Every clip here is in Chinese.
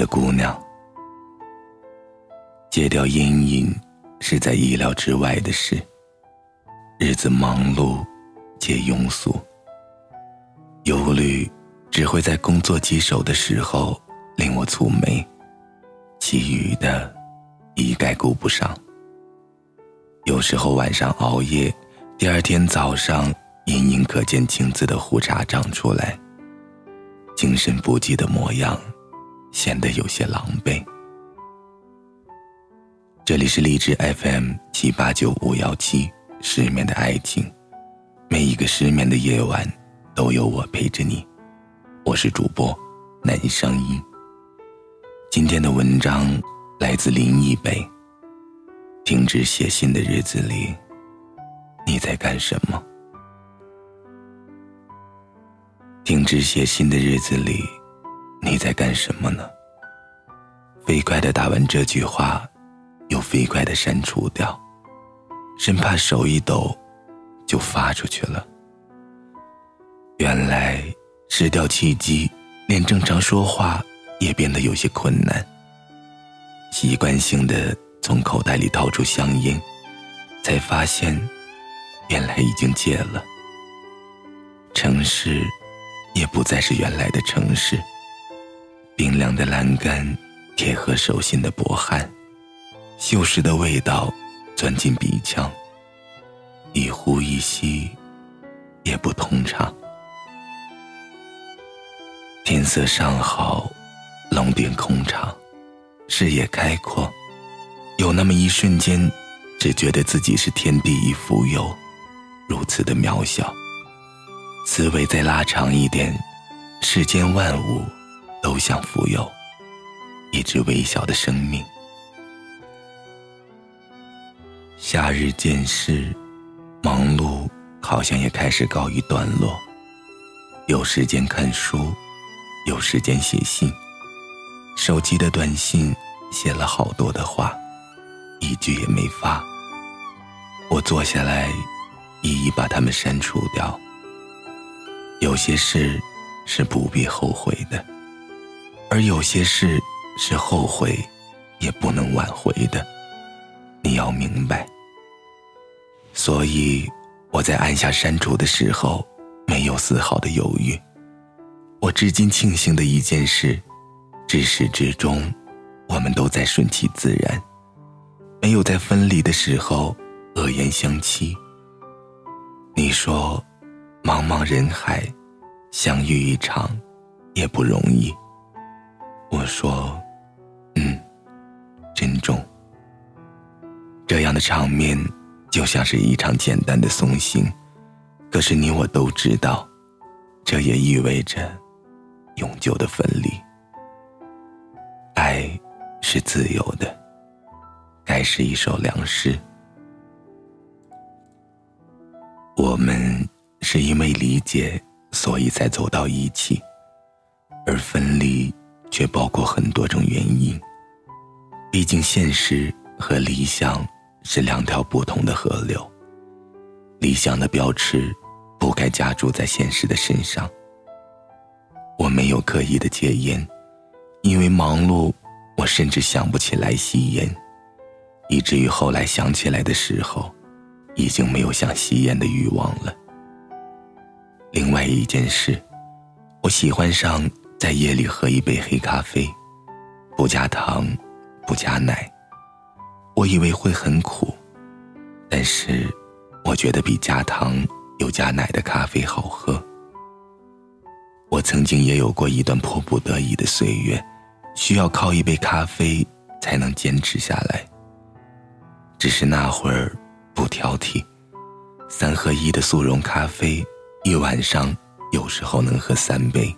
的姑娘，戒掉烟瘾是在意料之外的事。日子忙碌且庸俗，忧虑只会在工作棘手的时候令我蹙眉，其余的一概顾不上。有时候晚上熬夜，第二天早上隐隐可见青紫的胡茬长出来，精神不济的模样。显得有些狼狈。这里是荔枝 FM 七八九五幺七，失眠的爱情，每一个失眠的夜晚，都有我陪着你。我是主播南声音。今天的文章来自林忆北。停止写信的日子里，你在干什么？停止写信的日子里。在干什么呢？飞快的打完这句话，又飞快的删除掉，生怕手一抖，就发出去了。原来失掉契机，连正常说话也变得有些困难。习惯性的从口袋里掏出香烟，才发现，原来已经戒了。城市，也不再是原来的城市。冰凉的栏杆贴合手心的薄汗，锈蚀的味道钻进鼻腔，一呼一吸也不通畅。天色尚好，龙顶空敞，视野开阔，有那么一瞬间，只觉得自己是天地一浮游，如此的渺小。思维再拉长一点，世间万物。都想富有一只微小的生命。夏日渐逝，忙碌好像也开始告一段落。有时间看书，有时间写信。手机的短信写了好多的话，一句也没发。我坐下来，一一把它们删除掉。有些事是不必后悔的。而有些事是后悔也不能挽回的，你要明白。所以我在按下删除的时候，没有丝毫的犹豫。我至今庆幸的一件事，至始至终，我们都在顺其自然，没有在分离的时候恶言相欺。你说，茫茫人海，相遇一场，也不容易。我说：“嗯，珍重。这样的场面，就像是一场简单的送行，可是你我都知道，这也意味着永久的分离。爱是自由的，该是一首良诗。我们是因为理解，所以才走到一起，而分离。”却包括很多种原因。毕竟，现实和理想是两条不同的河流。理想的标尺不该加注在现实的身上。我没有刻意的戒烟，因为忙碌，我甚至想不起来吸烟，以至于后来想起来的时候，已经没有想吸烟的欲望了。另外一件事，我喜欢上。在夜里喝一杯黑咖啡，不加糖，不加奶。我以为会很苦，但是我觉得比加糖又加奶的咖啡好喝。我曾经也有过一段迫不得已的岁月，需要靠一杯咖啡才能坚持下来。只是那会儿不挑剔，三合一的速溶咖啡，一晚上有时候能喝三杯。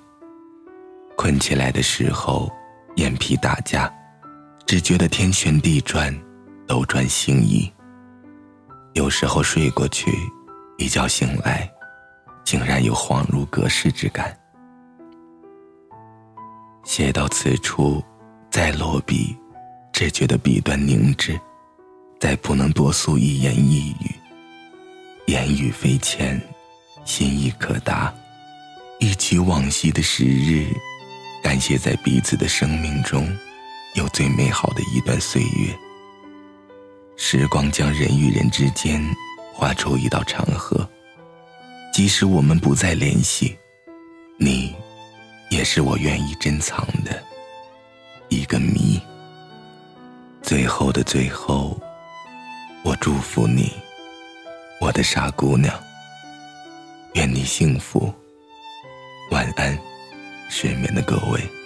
困起来的时候，眼皮打架，只觉得天旋地转，斗转星移。有时候睡过去，一觉醒来，竟然有恍如隔世之感。写到此处，再落笔，只觉得笔端凝滞，再不能多诉一言一语。言语非浅，心意可达，忆起往昔的时日。感谢在彼此的生命中有最美好的一段岁月。时光将人与人之间画出一道长河，即使我们不再联系，你也是我愿意珍藏的一个谜。最后的最后，我祝福你，我的傻姑娘。愿你幸福，晚安，失眠的各位。